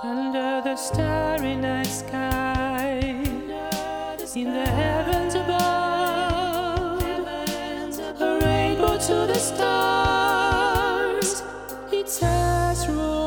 Under the starry night sky, the in the heavens above, heavens above, a rainbow to the stars, it's us.